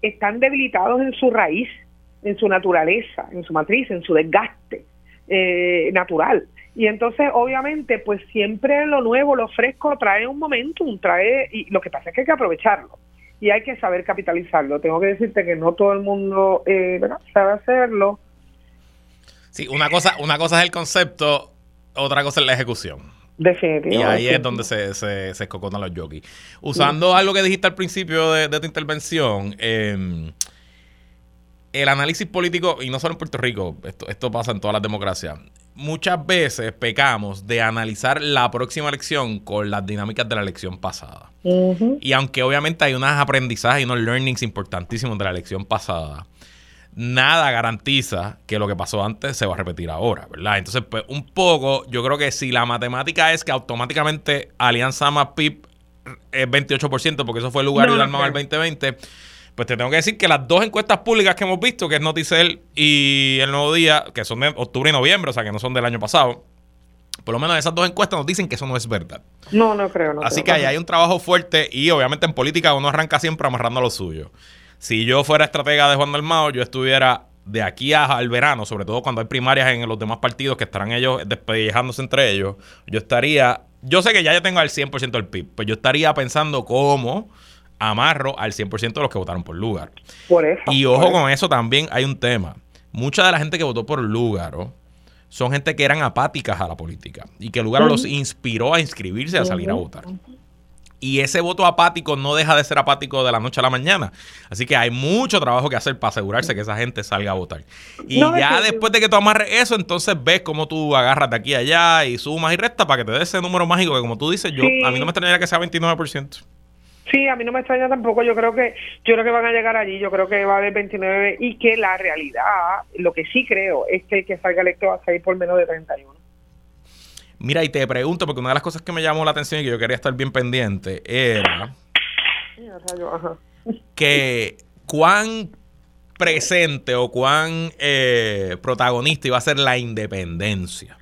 están debilitados en su raíz, en su naturaleza, en su matriz, en su desgaste eh, natural. Y entonces, obviamente, pues siempre lo nuevo, lo fresco trae un momentum, trae, y lo que pasa es que hay que aprovecharlo y hay que saber capitalizarlo. Tengo que decirte que no todo el mundo eh, sabe hacerlo. Sí, una cosa, una cosa es el concepto, otra cosa es la ejecución. Definitivamente. Y ahí es donde se, se, se escocotan los jockeys. Usando algo que dijiste al principio de, tu intervención, eh, el análisis político, y no solo en Puerto Rico, esto, esto pasa en todas las democracias, muchas veces pecamos de analizar la próxima elección con las dinámicas de la elección pasada. Y aunque obviamente hay unos aprendizajes y unos learnings importantísimos de la elección pasada, nada garantiza que lo que pasó antes se va a repetir ahora, ¿verdad? Entonces, pues un poco, yo creo que si la matemática es que automáticamente Alianza más PIB es 28%, porque eso fue el lugar de Dalmau el 2020, pues te tengo que decir que las dos encuestas públicas que hemos visto, que es Noticel y El Nuevo Día, que son de octubre y noviembre, o sea, que no son del año pasado, por lo menos esas dos encuestas nos dicen que eso no es verdad. No, no creo. No Así que ahí hay un trabajo fuerte y obviamente en política uno arranca siempre amarrando lo suyo. Si yo fuera estratega de Juan Dalmao, yo estuviera de aquí al verano, sobre todo cuando hay primarias en los demás partidos que estarán ellos despellejándose entre ellos, yo estaría, yo sé que ya yo tengo al 100% del PIB, pues yo estaría pensando cómo amarro al 100% de los que votaron por lugar. Por eso. Y ojo con eso también hay un tema. Mucha de la gente que votó por Lugaro son gente que eran apáticas a la política y que Lugaro los inspiró a inscribirse a salir a votar. Y ese voto apático no deja de ser apático de la noche a la mañana. Así que hay mucho trabajo que hacer para asegurarse que esa gente salga a votar. Y ya después de que tú amarres eso, entonces ves cómo tú agarras de aquí a allá y sumas y restas para que te dé ese número mágico que como tú dices, yo a mí no me extrañaría que sea 29%. Sí, a mí no me extraña tampoco. Yo creo que yo creo que van a llegar allí. Yo creo que va a haber 29 y que la realidad, lo que sí creo es que el que salga electo va a salir por menos de 31. Mira, y te pregunto, porque una de las cosas que me llamó la atención y que yo quería estar bien pendiente era que cuán presente o cuán eh, protagonista iba a ser la independencia.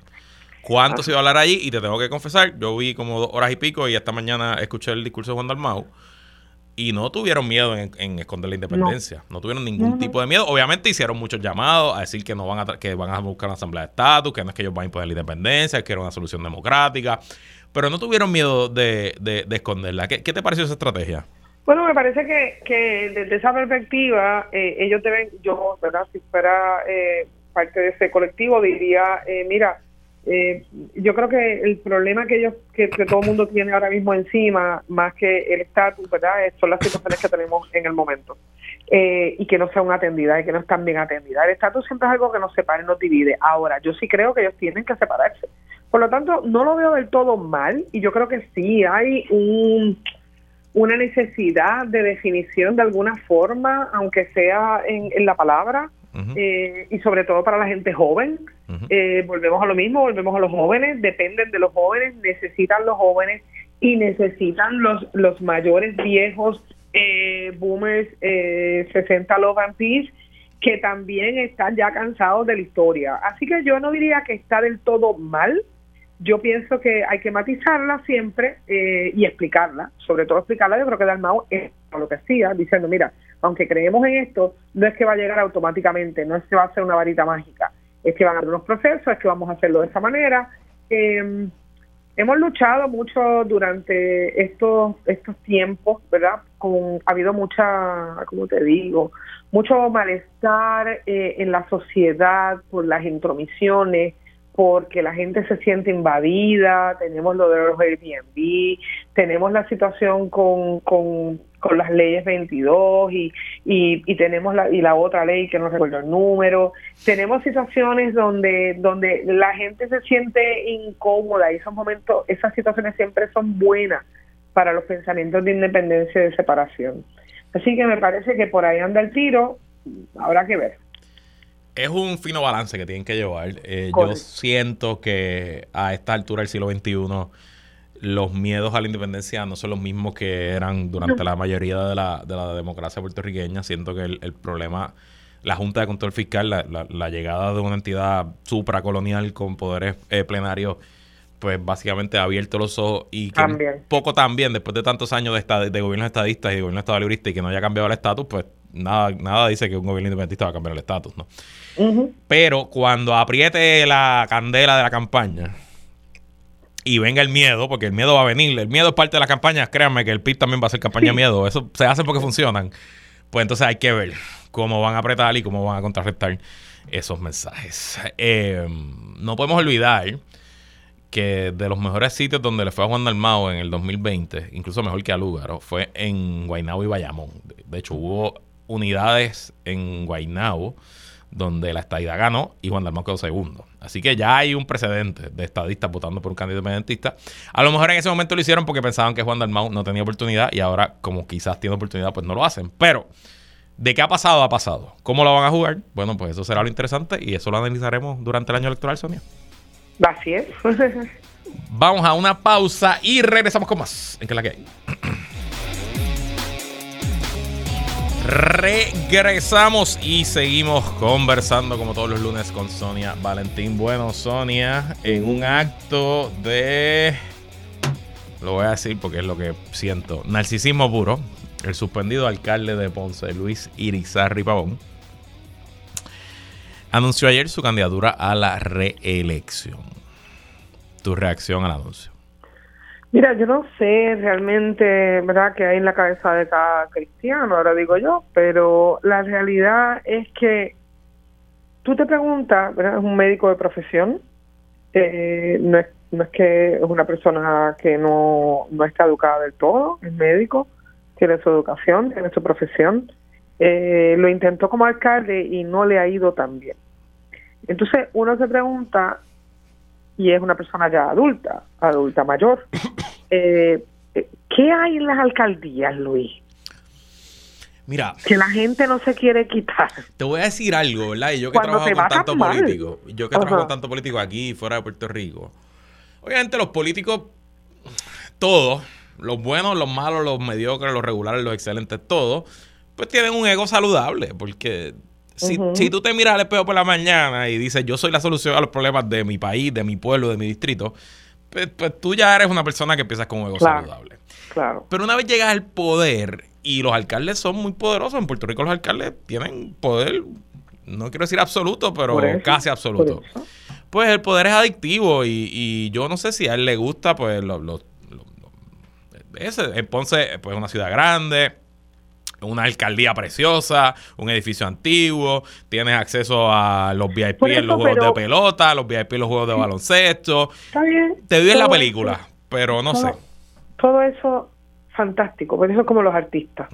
¿Cuánto se iba a hablar allí? Y te tengo que confesar, yo vi como dos horas y pico y esta mañana escuché el discurso de Juan Dalmau y no tuvieron miedo en, esconder la independencia. No, tuvieron ningún tipo de miedo. Obviamente hicieron muchos llamados a decir que no van a que van a buscar una asamblea de estatus, que no es que ellos van a imponer la independencia, que era una solución democrática. Pero no tuvieron miedo de, de, esconderla. ¿Qué, te pareció esa estrategia? Bueno, me parece que, que desde esa perspectiva, eh, ellos deben, yo, ¿verdad? Si fuera eh, parte de ese colectivo, diría, eh, mira, eh, yo creo que el problema que ellos que, todo el mundo tiene ahora mismo encima más que el estatus verdad son las situaciones que tenemos en el momento. Eh, y que no sean atendidas y que no están bien atendidas. El estatus siempre es algo que nos separa y nos divide. Ahora yo sí creo que ellos tienen que separarse. Por lo tanto no lo veo del todo mal y yo creo que sí hay un una necesidad de definición de alguna forma aunque sea en la palabra eh, y sobre todo para la gente joven. Eh, volvemos a lo mismo, volvemos a los jóvenes, dependen de los jóvenes, necesitan los jóvenes y necesitan los, los mayores viejos eh, boomers eh, 60 love and peace que también están ya cansados de la historia. Así que yo no diría que está del todo mal. Yo pienso que hay que matizarla siempre y explicarla, sobre todo explicarla. Yo creo que Dalmau es lo que hacía, diciendo, mira, aunque creemos en esto, no es que va a llegar automáticamente, no es que va a ser una varita mágica, es que van a haber unos procesos, es que vamos a hacerlo de esa manera. Em, hemos luchado mucho durante estos estos tiempos, ¿verdad? Con, ha habido mucha, ¿cómo te digo? Mucho malestar eh, en la sociedad por las intromisiones, porque la gente se siente invadida, tenemos lo de los Airbnb, tenemos la situación con, con con las leyes 22 y, y, tenemos la, y la otra ley que no recuerdo el número. Tenemos situaciones donde, donde la gente se siente incómoda y esos momentos, esas situaciones siempre son buenas para los pensamientos de independencia y de separación. Así que me parece que por ahí anda el tiro, habrá que ver. Es un fino balance que tienen que llevar. Eh, yo siento que a esta altura del siglo XXI los miedos a la independencia no son los mismos que eran durante la mayoría de la, de la democracia puertorriqueña. Siento que el, problema, la Junta de Control Fiscal, la, llegada de una entidad supracolonial con poderes eh, plenarios, pues básicamente ha abierto los ojos y que poco también, después de tantos años de, de gobiernos estadistas y de gobierno estado y que no haya cambiado el estatus, pues nada, nada dice que un gobierno independentista va a cambiar el estatus, ¿no? Pero cuando apriete la candela de la campaña, y venga el miedo, porque el miedo va a venir. El miedo es parte de la campaña. Créanme que el PIB también va a ser campaña de miedo. Eso se hace porque funcionan. Pues entonces hay que ver cómo van a apretar y cómo van a contrarrestar esos mensajes. Eh, no podemos olvidar que de los mejores sitios donde le fue a Juan Dalmao en el 2020, incluso mejor que a Lúgaro, fue en Guaynabo y Bayamón. De hecho, hubo unidades en Guaynabo donde la estadidad ganó y Juan Dalmau quedó segundo. Así que ya hay un precedente de estadistas votando por un candidato independentista. A lo mejor en ese momento lo hicieron porque pensaban que Juan Dalmau no tenía oportunidad y ahora como quizás tiene oportunidad pues no lo hacen. Pero de qué ha pasado, ha pasado. ¿Cómo lo van a jugar? Bueno, pues eso será lo interesante y eso lo analizaremos durante el año electoral, Sonia. Así es. *laughs* Vamos a una pausa y regresamos con más. ¿En qué la que hay? *clears throat* Regresamos y seguimos conversando como todos los lunes con Sonia Valentín. Bueno, Sonia, en un acto de... Lo voy a decir porque es lo que siento. Narcisismo puro. El suspendido alcalde de Ponce, Luis Irizarri Pavón, anunció ayer su candidatura a la reelección. ¿Tu reacción al anuncio? Mira, yo no sé realmente, ¿verdad?, que hay en la cabeza de cada cristiano, ahora digo yo, pero la realidad es que tú te preguntas, ¿verdad?, es un médico de profesión, eh, no, es, no es que es una persona que no, no está educada del todo, es médico, tiene su educación, tiene su profesión, eh, lo intentó como alcalde y no le ha ido tan bien. Entonces uno se pregunta, y es una persona ya adulta, adulta mayor, *coughs* eh, ¿qué hay en las alcaldías, Luis? Mira. Que la gente no se quiere quitar. Te voy a decir algo, ¿verdad? Y yo que trabajo con tanto político, yo que trabajo con tanto político aquí fuera de Puerto Rico. Obviamente los políticos, todos, los buenos, los malos, los mediocres, los regulares, los excelentes, todos, pues tienen un ego saludable, porque si, si, tú te miras al espejo por la mañana y dices, yo soy la solución a los problemas de mi país, de mi pueblo, de mi distrito, pues, pues tú ya eres una persona que empiezas con un ego saludable. Claro. Pero una vez llegas al poder, y los alcaldes son muy poderosos, en Puerto Rico los alcaldes tienen poder, no quiero decir absoluto, pero casi absoluto. Pues el poder es adictivo y, y, yo no sé si a él le gusta, pues los... Lo, ese, Ponce pues, es una ciudad grande, una alcaldía preciosa, un edificio antiguo, tienes acceso a los VIP en los juegos de pelota, los VIP en los juegos de baloncesto. Está bien. Te vives la película, pero no sé. Todo eso fantástico, por eso es como los artistas.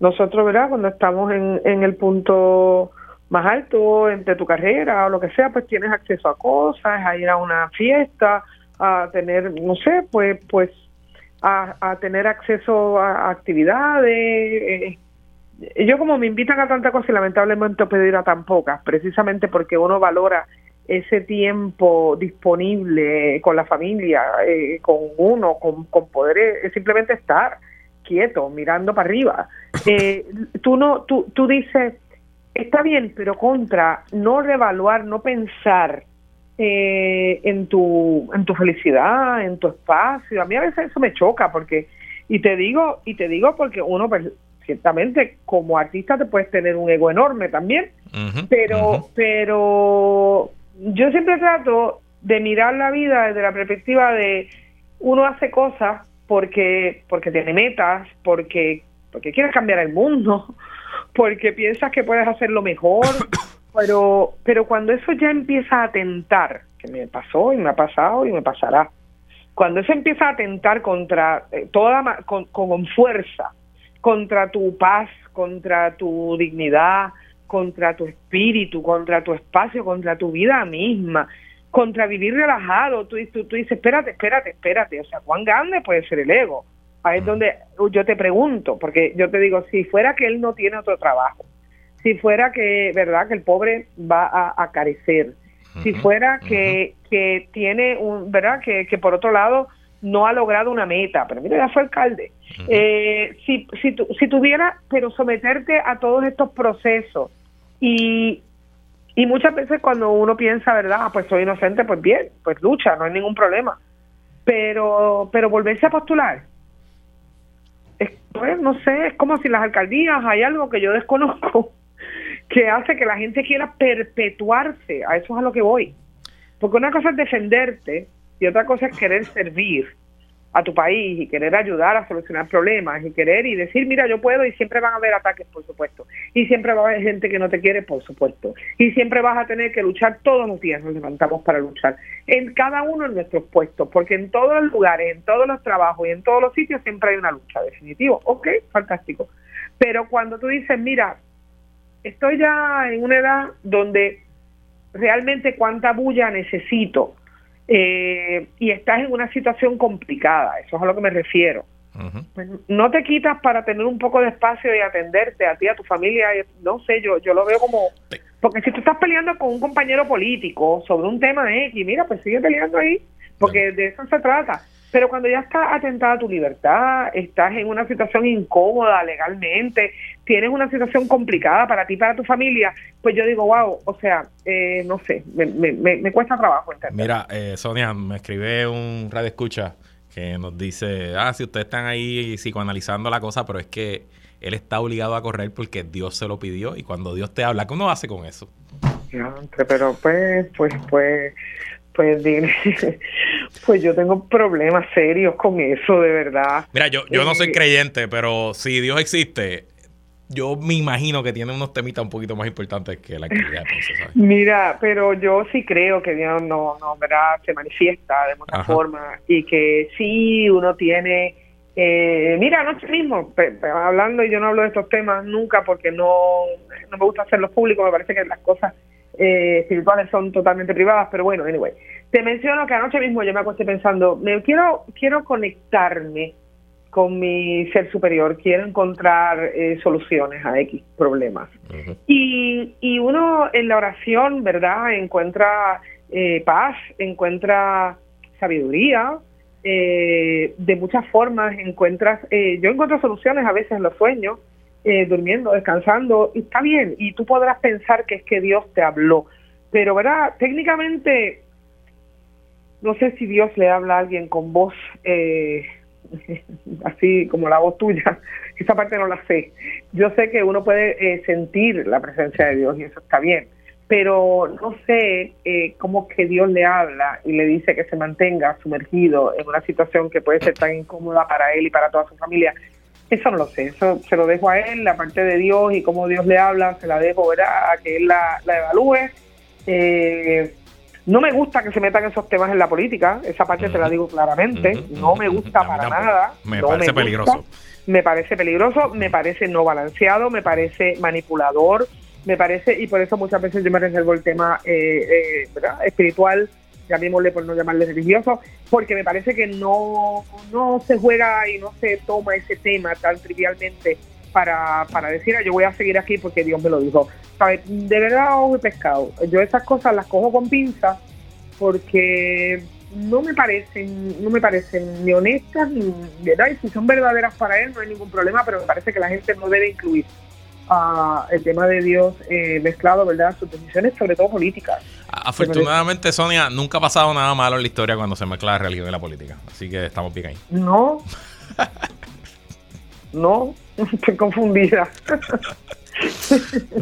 Nosotros, ¿verdad? Cuando estamos en, en el punto más alto entre tu carrera o lo que sea, pues tienes acceso a cosas, a ir a una fiesta, a tener, no sé, pues, pues a, tener acceso a, actividades. Eh, yo como me invitan a tanta cosa y lamentablemente pedir a tan pocas, precisamente porque uno valora ese tiempo disponible con la familia, eh, con uno, con, con poder simplemente estar quieto, mirando para arriba. *laughs* Eh, tú no, tú, tú dices, está bien, pero contra, no revaluar, no pensar eh, en tu en tu felicidad, en tu espacio. A mí a veces eso me choca porque y te digo y te digo porque uno pues, ciertamente como artista te puedes tener un ego enorme también, pero pero yo siempre trato de mirar la vida desde la perspectiva de uno hace cosas porque porque tiene metas, porque porque quieres cambiar el mundo, *laughs* porque piensas que puedes hacerlo mejor, pero, pero cuando eso ya empieza a atentar, que me pasó y me ha pasado y me pasará, cuando eso empieza a atentar contra eh, toda, con, con fuerza, contra tu paz, contra tu dignidad, contra tu espíritu, contra tu espacio, contra tu vida misma, contra vivir relajado. Tú, tú, tú, dices, espérate, espérate, espérate. O sea, ¿cuán grande puede ser el ego? Ahí es donde yo te pregunto, porque yo te digo, si fuera que él no tiene otro trabajo, si fuera que, ¿verdad?, que el pobre va a, carecer, si fuera que, que tiene un, ¿verdad?, que, que por otro lado no ha logrado una meta, pero mira, ya fue alcalde. eh, si, si, si tuviera, pero someterte a todos estos procesos y, y muchas veces cuando uno piensa, ¿verdad?, ah, pues soy inocente, pues bien, pues lucha, no hay ningún problema. Pero, pero volverse a postular, es, pues no sé, es como si las alcaldías hay algo que yo desconozco que hace que la gente quiera perpetuarse. A eso es a lo que voy. Porque una cosa es defenderte y otra cosa es querer servir a tu país y querer ayudar a solucionar problemas y querer y decir, mira, yo puedo y siempre van a haber ataques, por supuesto. Y siempre va a haber gente que no te quiere, por supuesto. Y siempre vas a tener que luchar todos los días, nos levantamos para luchar. En cada uno de nuestros puestos, porque en todos los lugares, en todos los trabajos y en todos los sitios siempre hay una lucha, definitivo. Ok, fantástico. Pero cuando tú dices, mira, estoy ya en una edad donde realmente cuánta bulla necesito eh, y estás en una situación complicada, eso es a lo que me refiero. pues no te quitas para tener un poco de espacio y atenderte a ti, a tu familia. No sé, yo, yo lo veo como... Porque si tú estás peleando con un compañero político sobre un tema X, mira, pues sigue peleando ahí, porque de eso se trata. Pero cuando ya está atentada tu libertad, estás en una situación incómoda legalmente, tienes una situación complicada para ti, para tu familia, pues yo digo, wow, o sea, eh, no sé, me, me, me, cuesta trabajo entender. Mira, eh, Sonia, me escribe un radio escucha que nos dice, ah, si ustedes están ahí psicoanalizando la cosa, pero es que él está obligado a correr porque Dios se lo pidió y cuando Dios te habla, ¿qué uno hace con eso? Pero pues, pues, pues, pues dime, pues yo tengo problemas serios con eso, de verdad. Mira, yo, yo no soy eh, creyente, pero si Dios existe, yo me imagino que tiene unos temitas un poquito más importantes que la actividad. Mira, pero yo sí creo que Dios no, no ¿verdad? se manifiesta de muchas forma y que sí uno tiene... Eh, mira, anoche mismo, hablando, y yo no hablo de estos temas nunca porque no, no me gusta hacerlos públicos, me parece que las cosas eh, espirituales son totalmente privadas, pero bueno, anyway. Te menciono que anoche mismo yo me acosté pensando, me quiero, quiero conectarme con mi ser superior, quiero encontrar eh, soluciones a X problemas. y, y, uno en la oración, ¿verdad? Encuentra eh, paz, encuentra sabiduría, eh, de muchas formas encuentras, yo encuentro soluciones a veces en los sueños, durmiendo, descansando, y está bien, y tú podrás pensar que es que Dios te habló, pero ¿verdad? Técnicamente, no sé si Dios le habla a alguien con voz eh, *laughs* así como la voz tuya, *laughs* esa parte no la sé. Yo sé que uno puede eh, sentir la presencia de Dios y eso está bien, pero no sé eh, cómo que Dios le habla y le dice que se mantenga sumergido en una situación que puede ser tan incómoda para él y para toda su familia. Eso no lo sé, eso se lo dejo a él, la parte de Dios y cómo Dios le habla, se la dejo a que él la, la evalúe. Eh, no me gusta que se metan esos temas en la política, esa parte te la digo claramente, no me gusta para nada. Me parece peligroso. Me parece peligroso, me parece no balanceado, me parece manipulador, me parece, y por eso muchas veces yo me reservo el tema eh, eh, espiritual, llamémosle por no llamarle religioso, porque me parece que no, no se juega y no se toma ese tema tan trivialmente para, para decir, ah, yo voy a seguir aquí porque Dios me lo dijo. De verdad, ojo y pescado. Yo esas cosas las cojo con pinza porque no me parecen, no me parecen ni honestas ni verdad. Y si son verdaderas para él, no hay ningún problema, pero me parece que la gente no debe incluir uh, el tema de Dios eh, mezclado, ¿verdad? Sus decisiones, sobre todo políticas. Afortunadamente, Sonia, nunca ha pasado nada malo en la historia cuando se mezcla la religión y la política. Así que estamos bien ahí. No. *laughs* no, *laughs* estoy confundida.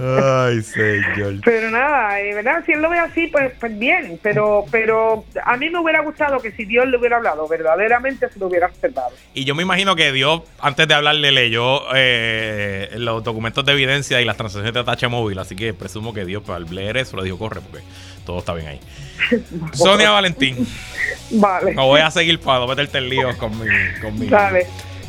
Ay, señor. Pero nada, eh, ¿verdad? Si él lo ve así, pues, pues bien, pero, pero a mí me hubiera gustado que si Dios le hubiera hablado, verdaderamente se lo hubiera aceptado. Y yo me imagino que Dios, antes de hablarle, leyó eh, los documentos de evidencia y las transacciones de tacha móvil, así que presumo que Dios, pues, al leer eso, le dijo, corre, porque todo está bien ahí. *laughs* Sonia Valentín. Vale. Me voy a seguir para no meterte el lío con mi... Con mi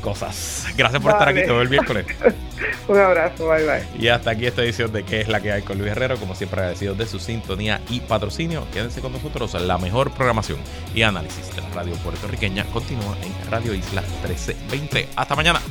cosas. Gracias por estar aquí todo el miércoles. *laughs* Un abrazo, bye bye. Y hasta aquí esta edición de ¿Qué es la que hay con Luis Herrero? Como siempre agradecido de su sintonía y patrocinio. Quédense con nosotros. La mejor programación y análisis de la radio puertorriqueña continúa en Radio Isla 1320. Hasta mañana.